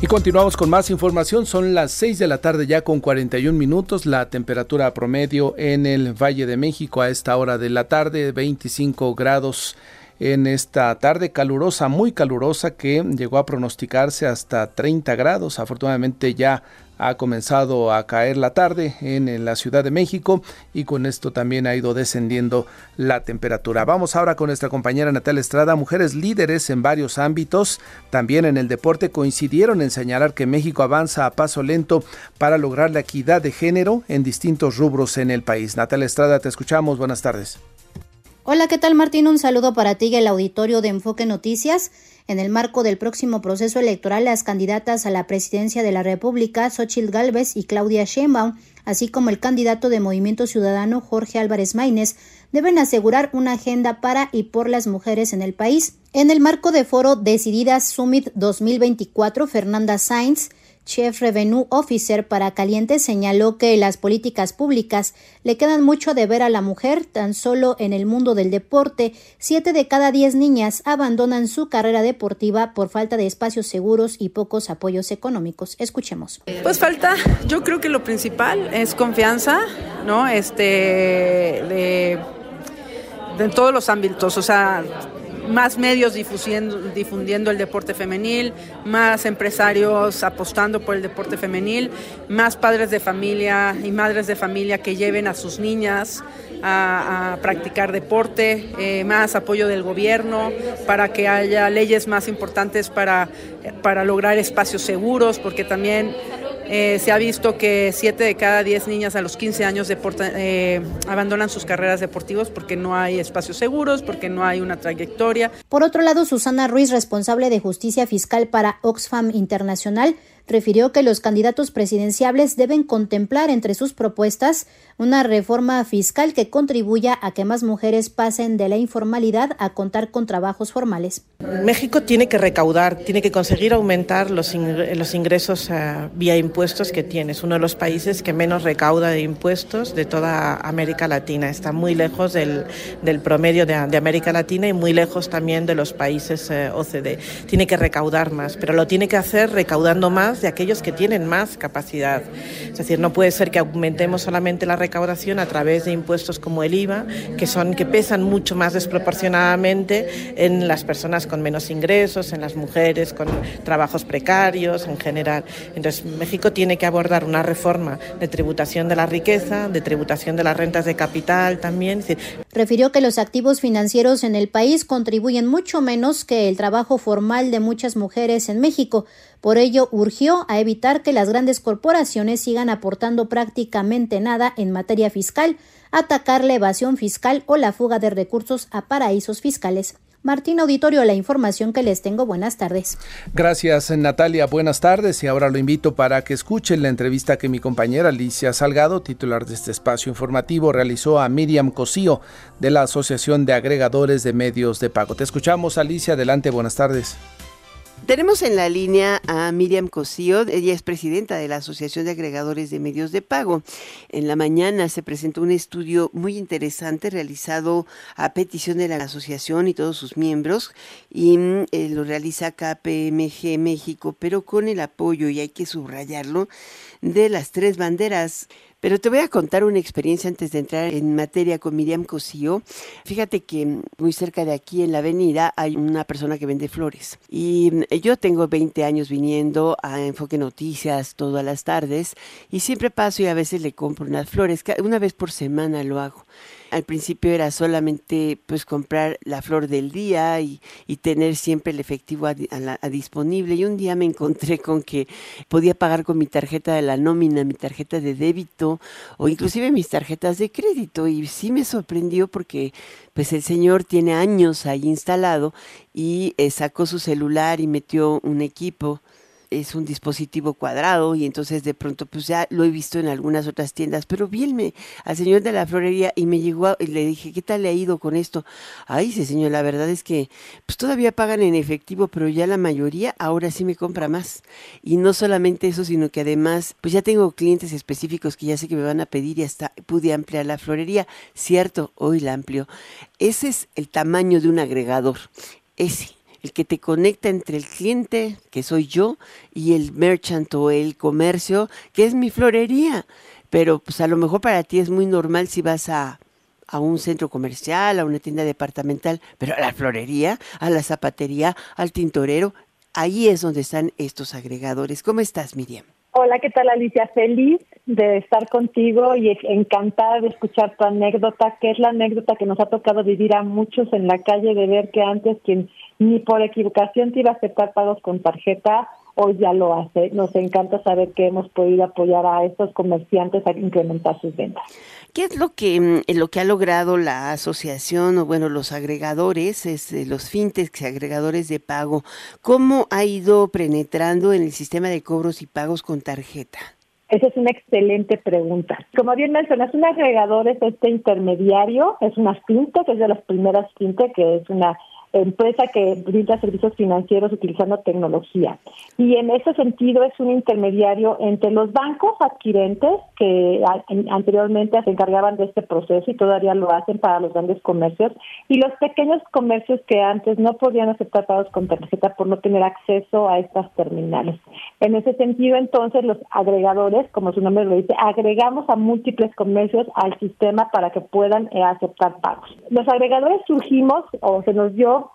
Y continuamos con más información. Son las 6 de la tarde ya con 41 minutos. La temperatura promedio en el Valle de México a esta hora de la tarde, 25 grados en esta tarde calurosa, muy calurosa, que llegó a pronosticarse hasta 30 grados. Afortunadamente ya ha comenzado a caer la tarde en, la Ciudad de México y con esto también ha ido descendiendo la temperatura. Vamos ahora con nuestra compañera Natalia Estrada. Mujeres líderes en varios ámbitos, también en el deporte, coincidieron en señalar que México avanza a paso lento para lograr la equidad de género en distintos rubros en el país. Natalia Estrada, te escuchamos. Buenas tardes. Hola, ¿qué tal Martín? Un saludo para ti y el auditorio de Enfoque Noticias. En el marco del próximo proceso electoral, las candidatas a la presidencia de la República, Xochitl Gálvez y Claudia Sheinbaum, así como el candidato de Movimiento Ciudadano, Jorge Álvarez Maínez, deben asegurar una agenda para y por las mujeres en el país. En el marco de foro Decididas Summit 2024, Fernanda Sainz, Chief Revenue Officer para Caliente señaló que las políticas públicas le quedan mucho de ver a la mujer. Tan solo en el mundo del deporte, siete de cada diez niñas abandonan su carrera deportiva por falta de espacios seguros y pocos apoyos económicos. Escuchemos. Pues falta, yo creo que lo principal es confianza, ¿no? Este, de, todos los ámbitos, o sea, más medios difundiendo, el deporte femenil, más empresarios apostando por el deporte femenil, más padres de familia y madres de familia que lleven a sus niñas a, practicar deporte, eh, más apoyo del gobierno para que haya leyes más importantes para, para lograr espacios seguros, porque también eh, se ha visto que 7 de cada 10 niñas a los 15 años eh, abandonan sus carreras deportivas porque no hay espacios seguros, porque no hay una trayectoria. Por otro lado, Susana Ruiz, responsable de justicia fiscal para Oxfam Internacional, refirió que los candidatos presidenciables deben contemplar entre sus propuestas una reforma fiscal que contribuya a que más mujeres pasen de la informalidad a contar con trabajos formales. México tiene que recaudar, tiene que conseguir aumentar los, ingresos uh, vía impuestos que tiene. Es uno de los países que menos recauda de impuestos de toda América Latina. Está muy lejos del, del promedio de, América Latina y muy lejos también de los países eh, OCDE. Tiene que recaudar más, pero lo tiene que hacer recaudando más de aquellos que tienen más capacidad. Es decir, no puede ser que aumentemos solamente la recaudación a través de impuestos como el IVA, que son que pesan mucho más desproporcionadamente en las personas con menos ingresos, en las mujeres con trabajos precarios en general. Entonces, México tiene que abordar una reforma de tributación de la riqueza, de tributación de las rentas de capital también. Refirió que los activos financieros en el país contribuyen mucho menos que el trabajo formal de muchas mujeres en México. Por ello, urgió a evitar que las grandes corporaciones sigan aportando prácticamente nada en materia fiscal, atacar la evasión fiscal o la fuga de recursos a paraísos fiscales. Martín Auditorio, la información que les tengo. Buenas tardes. Gracias, Natalia. Buenas tardes. Y ahora lo invito para que escuchen la entrevista que mi compañera Alicia Salgado, titular de este espacio informativo, realizó a Miriam Cosío de la Asociación de Agregadores de Medios de Pago. Te escuchamos, Alicia. Adelante. Buenas tardes. Tenemos en la línea a Miriam Cosío, ella es presidenta de la Asociación de Agregadores de Medios de Pago. En la mañana se presentó un estudio muy interesante realizado a petición de la asociación y todos sus miembros y mm, eh, lo realiza KPMG México, pero con el apoyo, y hay que subrayarlo, de las tres banderas pero te voy a contar una experiencia antes de entrar en materia con Miriam Cosío. Fíjate que muy cerca de aquí en la avenida hay una persona que vende flores. Y yo tengo 20 años viniendo a Enfoque Noticias todas las tardes y siempre paso y a veces le compro unas flores. Una vez por semana lo hago. Al principio era solamente pues comprar la flor del día y, tener siempre el efectivo a, disponible. Y un día me encontré con que podía pagar con mi tarjeta de la nómina, mi tarjeta de débito o inclusive mis tarjetas de crédito. Y sí me sorprendió porque pues el señor tiene años ahí instalado y eh, sacó su celular y metió un equipo es un dispositivo cuadrado y entonces de pronto pues ya lo he visto en algunas otras tiendas, pero vi al señor de la florería y me llegó y le dije, ¿qué tal le ha ido con esto? Ay, sí señor, la verdad es que pues todavía pagan en efectivo, pero ya la mayoría ahora sí me compra más. Y no solamente eso, sino que además pues ya tengo clientes específicos que ya sé que me van a pedir y hasta pude ampliar la florería. Cierto, hoy la amplio. Ese es el tamaño de un agregador. Ese el que te conecta entre el cliente, que soy yo, y el merchant o el comercio, que es mi florería. Pero pues a lo mejor para ti es muy normal si vas a, a un centro comercial, a una tienda departamental, pero a la florería, a la zapatería, al tintorero, ahí es donde están estos agregadores. ¿Cómo estás, Miriam? Hola, ¿qué tal Alicia? Feliz de estar contigo y encantada de escuchar tu anécdota, que es la anécdota que nos ha tocado vivir a muchos en la calle, de ver que antes quien ni por equivocación te iba a aceptar pagos con tarjeta, hoy ya lo hace. Nos encanta saber que hemos podido apoyar a estos comerciantes a incrementar sus ventas. ¿Qué es lo que, mm, lo que ha logrado la asociación o bueno, los agregadores, es, eh, los fintechs agregadores de pago? ¿Cómo ha ido penetrando en el sistema de cobros y pagos con tarjeta? Esa es una excelente pregunta. Como bien mencionas, un agregador es este intermediario, es una fintech, es de las primeras fintech, que es una empresa que brinda servicios financieros utilizando tecnología. Y en ese sentido es un intermediario entre los bancos adquirentes que anteriormente se encargaban de este proceso y todavía lo hacen para los grandes comercios y los pequeños comercios que antes no podían aceptar pagos con tarjeta por no tener acceso a estas terminales. En ese sentido, entonces, los agregadores, como su nombre lo dice, agregamos a múltiples comercios al sistema para que puedan eh, aceptar pagos. Los agregadores surgimos o se nos dio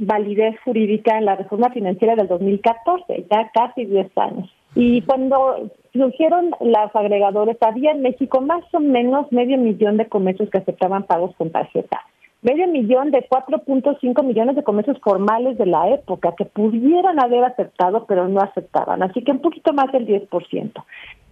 validez jurídica en la reforma financiera del 2014, ya casi 10 años. Y cuando surgieron los agregadores, había en México más o menos medio millón de comercios que aceptaban pagos con tarjeta. Medio millón de 4.5 millones de comercios formales de la época que pudieran haber aceptado, pero no aceptaban. Así que un poquito más del 10%.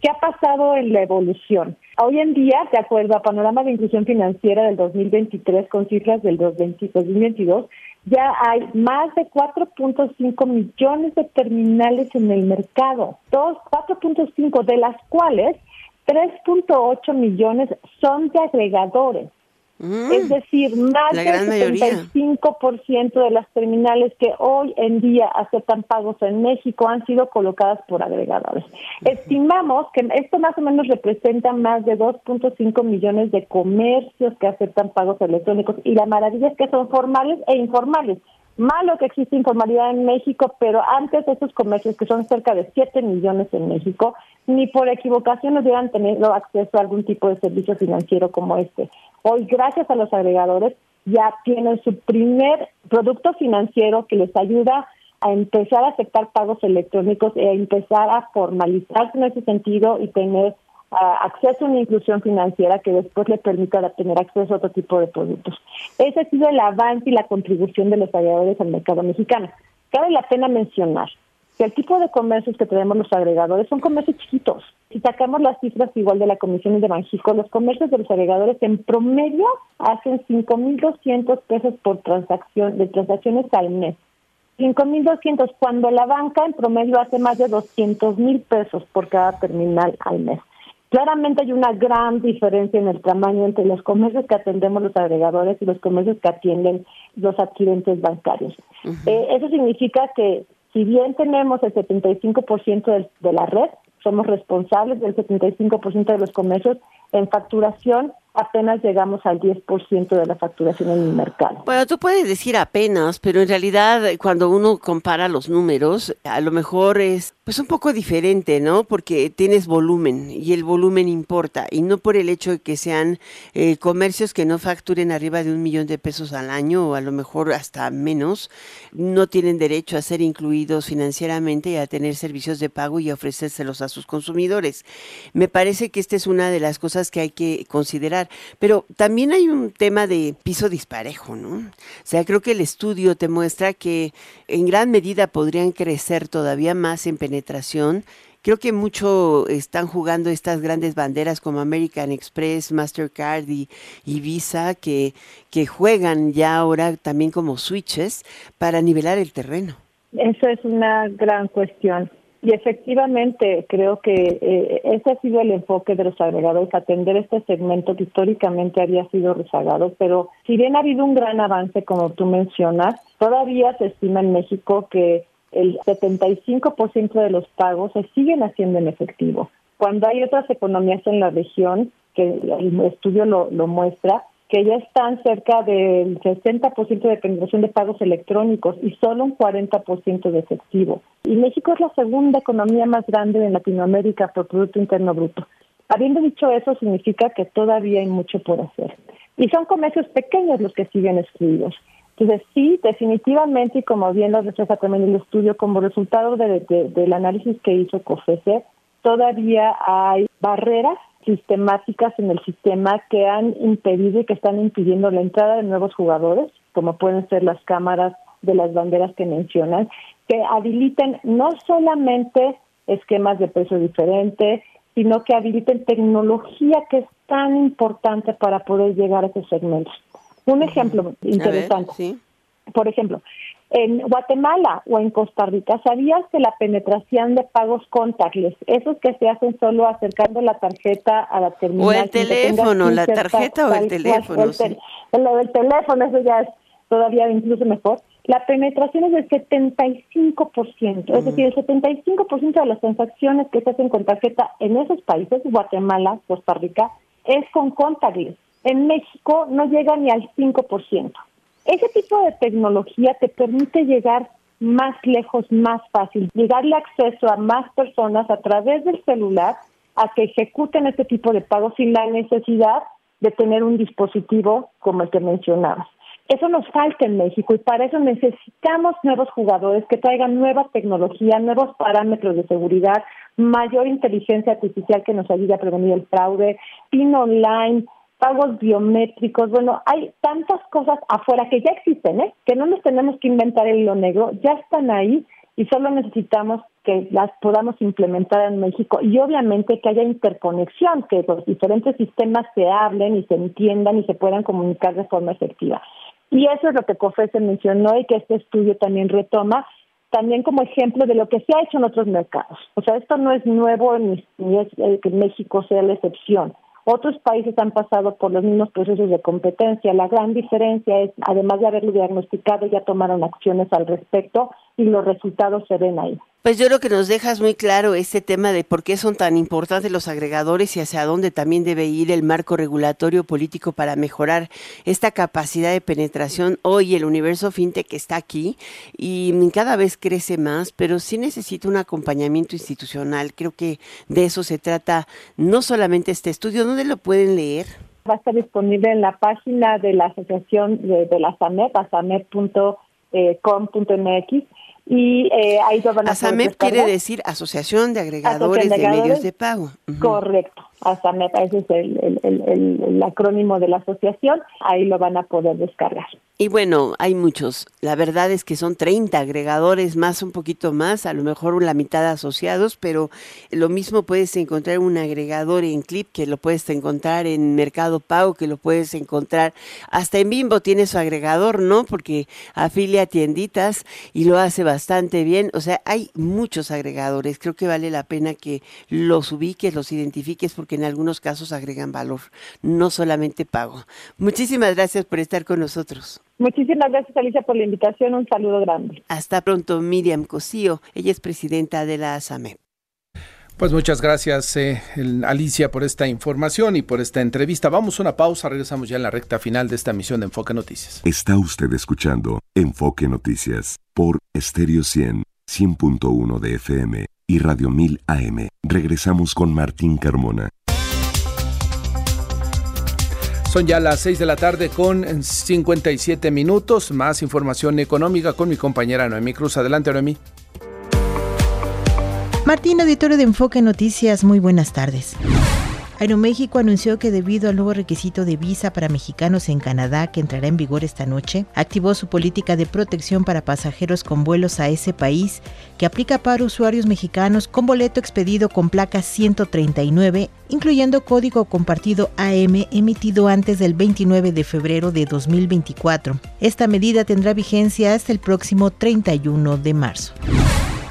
¿Qué ha pasado en la evolución? Hoy en día, de acuerdo a Panorama de Inclusión Financiera del 2023 con cifras del 2022, ya hay más de 4.5 millones de terminales en el mercado. 4.5 de las cuales 3.8 millones son de agregadores. Mm. es decir, más del 75% de las terminales que hoy en día aceptan pagos en México han sido colocadas por agregadores. Estimamos que esto más o menos representa más de 2.5 millones de comercios que aceptan pagos electrónicos y la maravilla es que son formales e informales. Malo que existe informalidad en México, pero antes esos comercios, que son cerca de 7 millones en México, ni por equivocación no hubieran tenido acceso a algún tipo de servicio financiero como este. Hoy, gracias a los agregadores, ya tienen su primer producto financiero que les ayuda a empezar a aceptar pagos electrónicos e a empezar a formalizarse en ese sentido y tener acceso a una inclusión financiera que después le permita tener acceso a otro tipo de productos. Ese ha sido el avance y la contribución de los agregadores al mercado mexicano. Cabe la pena mencionar que el tipo de comercios que tenemos los agregadores son comercios chiquitos. Si sacamos las cifras igual de la Comisión de Banjico, los comercios de los agregadores en promedio hacen 5.200 pesos por transacción, de transacciones al mes. 5.200 cuando la banca en promedio hace más de 200.000 pesos por cada terminal al mes. Claramente hay una gran diferencia en el tamaño entre los comercios que atendemos los agregadores y los comercios que atienden los adquirentes bancarios. Eh, eso significa que si bien tenemos el 75% de, la red, somos responsables del 75% de los comercios en facturación apenas llegamos al 10% de la facturación en el mercado. Bueno, tú puedes decir apenas, pero en realidad cuando uno compara los números, a lo mejor es pues un poco diferente, ¿no? Porque tienes volumen y el volumen importa y no por el hecho de que sean eh, comercios que no facturen arriba de un millón de pesos al año o a lo mejor hasta menos, no tienen derecho a ser incluidos financieramente y a tener servicios de pago y ofrecérselos a sus consumidores. Me parece que esta es una de las cosas que hay que considerar pero también hay un tema de piso disparejo, ¿no? O sea, creo que el estudio te muestra que en gran medida podrían crecer todavía más en penetración Creo que mucho están jugando estas grandes banderas como American Express, Mastercard y, Visa que juegan ya ahora también como switches para nivelar el terreno. Eso es una gran cuestión. Y efectivamente creo que eh, ese ha sido el enfoque de los agregadores, atender este segmento que históricamente había sido rezagado, pero si bien ha habido un gran avance, como tú mencionas, todavía se estima en México que el 75% de los pagos se siguen haciendo en efectivo. Cuando hay otras economías en la región, que el estudio lo, lo muestra, que ya están cerca del 60% de penetración de pagos electrónicos y solo un 40% de efectivo. Y México es la segunda economía más grande de Latinoamérica por Producto Interno Bruto. Habiendo dicho eso, significa que todavía hay mucho por hacer. Y son comercios pequeños los que siguen excluidos. Entonces, sí, definitivamente, y como bien lo refleja también el estudio, como resultado del análisis que hizo COFESE, todavía hay barreras sistemáticas en el sistema que han impedido y que están impidiendo la entrada de nuevos jugadores, como pueden ser las cámaras de las banderas que mencionan, que habiliten no solamente esquemas de precio diferente, sino que habiliten tecnología que es tan importante para poder llegar a esos segmentos. Un ejemplo interesante. Por ejemplo, en Guatemala o en Costa Rica, ¿sabías que la penetración de pagos contactless, esos que se hacen solo acercando la tarjeta a la terminal? O el teléfono, la tarjeta o el teléfono. Lo del teléfono, eso ya es todavía incluso mejor. La penetración es del 75%, es decir, el 75% de las transacciones que se hacen con tarjeta en esos países, Guatemala, Costa Rica, es con contactless. En México no llega ni al 5%. Ese tipo de tecnología te permite llegar más lejos, más fácil, llegarle acceso a más personas a través del celular a que ejecuten este tipo de pagos sin la necesidad de tener un dispositivo como el que mencionabas. Eso nos falta en México y para eso necesitamos nuevos jugadores que traigan nueva tecnología, nuevos parámetros de seguridad, mayor inteligencia artificial que nos ayude a prevenir el fraude, PIN online, pagos biométricos, bueno, hay tantas cosas afuera que ya existen, ¿eh? que no nos tenemos que inventar el hilo negro, ya están ahí y solo necesitamos que las podamos implementar en México y obviamente que haya interconexión, que los diferentes sistemas se hablen y se entiendan y se puedan comunicar de forma efectiva. Y eso es lo que COFESE mencionó y que este estudio también retoma, también como ejemplo de lo que se ha hecho en otros mercados. O sea, esto no es nuevo ni, es el que México sea la excepción. Otros países han pasado por los mismos procesos de competencia. La gran diferencia es, además de haberlo diagnosticado, ya tomaron acciones al respecto y los resultados se ven ahí. Pues yo creo que nos dejas muy claro este tema de por qué son tan importantes los agregadores y hacia dónde también debe ir el marco regulatorio político para mejorar esta capacidad de penetración. Hoy el universo fintech está aquí y cada vez crece más, pero sí necesita un acompañamiento institucional. Creo que de eso se trata no solamente este estudio. ¿Dónde lo pueden leer? Va a estar disponible en la página de la asociación de, la SAMEP, asamet.com.mx y eh, ahí lo van a ASAMEP quiere decir Asociación de Agregadores, de, Medios de Pago. Correcto, ASAMEP, ese es el, el, acrónimo de la asociación, ahí lo van a poder descargar. Y bueno, hay muchos. La verdad es que son 30 agregadores, más un poquito más, a lo mejor la mitad asociados, pero lo mismo puedes encontrar un agregador en Clip, que lo puedes encontrar en Mercado Pago, que lo puedes encontrar hasta en Bimbo tiene su agregador, ¿no? Porque afilia tienditas y lo hace bastante bien. O sea, hay muchos agregadores. Creo que vale la pena que los ubiques, los identifiques, porque en algunos casos agregan valor, no solamente pago. Muchísimas gracias por estar con nosotros. Muchísimas gracias, Alicia, por la invitación. Un saludo grande. Hasta pronto, Miriam Cosío. Ella es presidenta de la ASAME. Pues muchas gracias, eh, Alicia, por esta información y por esta entrevista. Vamos a una pausa, regresamos ya en la recta final de esta emisión de Enfoque Noticias. Está usted escuchando Enfoque Noticias por Estéreo 100, 100.1 de FM y Radio 1000 AM. Regresamos con Martín Carmona. Son ya las 6 de la tarde con 57 minutos. Más información económica con mi compañera Noemí Cruz. Adelante, Noemí. Martín, auditorio de Enfoque Noticias, muy buenas tardes. Aeroméxico anunció que debido al nuevo requisito de visa para mexicanos en Canadá que entrará en vigor esta noche, activó su política de protección para pasajeros con vuelos a ese país que aplica para usuarios mexicanos con boleto expedido con placa 139, incluyendo código compartido AM emitido antes del 29 de febrero de 2024. Esta medida tendrá vigencia hasta el próximo 31 de marzo.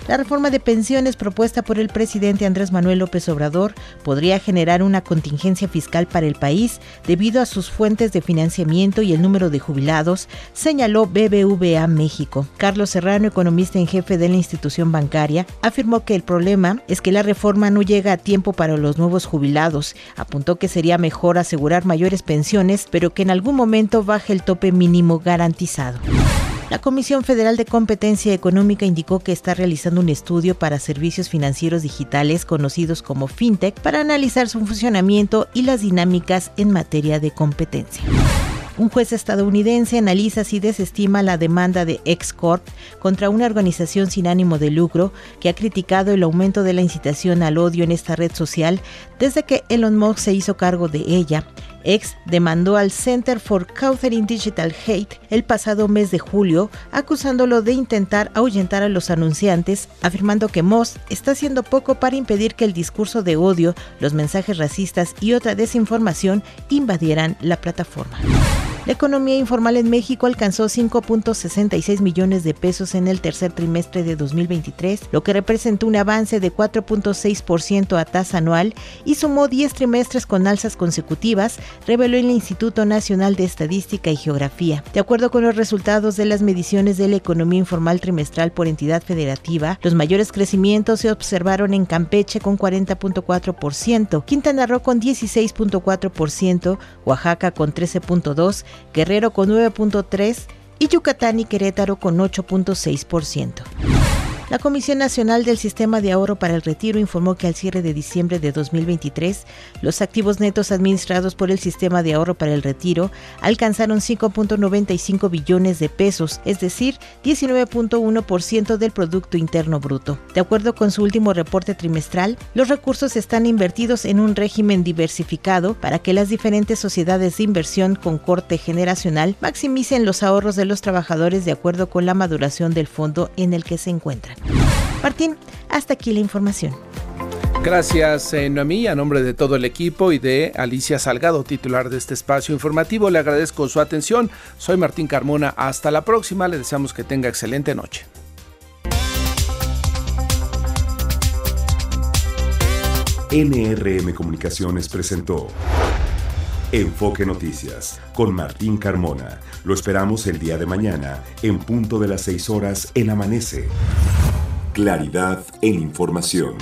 La reforma de pensiones propuesta por el presidente Andrés Manuel López Obrador podría generar una contingencia fiscal para el país debido a sus fuentes de financiamiento y el número de jubilados, señaló BBVA México. Carlos Serrano, economista en jefe de la institución bancaria, afirmó que el problema es que la reforma no llega a tiempo para los nuevos jubilados. Apuntó que sería mejor asegurar mayores pensiones, pero que en algún momento baje el tope mínimo garantizado. La Comisión Federal de Competencia Económica indicó que está realizando un estudio para servicios financieros digitales conocidos como FinTech para analizar su funcionamiento y las dinámicas en materia de competencia. Un juez estadounidense analiza si desestima la demanda de Excorp contra una organización sin ánimo de lucro que ha criticado el aumento de la incitación al odio en esta red social desde que Elon Musk se hizo cargo de ella. Ex demandó al Center for Countering Digital Hate el pasado mes de julio, acusándolo de intentar ahuyentar a los anunciantes, afirmando que Moss está haciendo poco para impedir que el discurso de odio, los mensajes racistas y otra desinformación invadieran la plataforma. La economía informal en México alcanzó 5.66 millones de pesos en el tercer trimestre de 2023, lo que representó un avance de 4.6% a tasa anual y sumó 10 trimestres con alzas consecutivas, reveló el Instituto Nacional de Estadística y Geografía. De acuerdo con los resultados de las mediciones de la economía informal trimestral por entidad federativa, los mayores crecimientos se observaron en Campeche con 40.4%, Quintana Roo con 16.4%, Oaxaca con 13.2%, Guerrero con 9.3% y Yucatán y Querétaro con 8.6%. La Comisión Nacional del Sistema de Ahorro para el Retiro informó que al cierre de diciembre de 2023, los activos netos administrados por el Sistema de Ahorro para el Retiro alcanzaron 5.95 billones de pesos, es decir, 19.1% del Producto Interno Bruto. De acuerdo con su último reporte trimestral, los recursos están invertidos en un régimen diversificado para que las diferentes sociedades de inversión con corte generacional maximicen los ahorros de los trabajadores de acuerdo con la maduración del fondo en el que se encuentran. Martín, hasta aquí la información. Gracias, eh, Noemí. A nombre de todo el equipo y de Alicia Salgado, titular de este espacio informativo, le agradezco su atención. Soy Martín Carmona. Hasta la próxima. Le deseamos que tenga excelente noche. NRM Comunicaciones presentó Enfoque Noticias con Martín Carmona. Lo esperamos el día de mañana en punto de las 6 horas en Amanece. Claridad en información.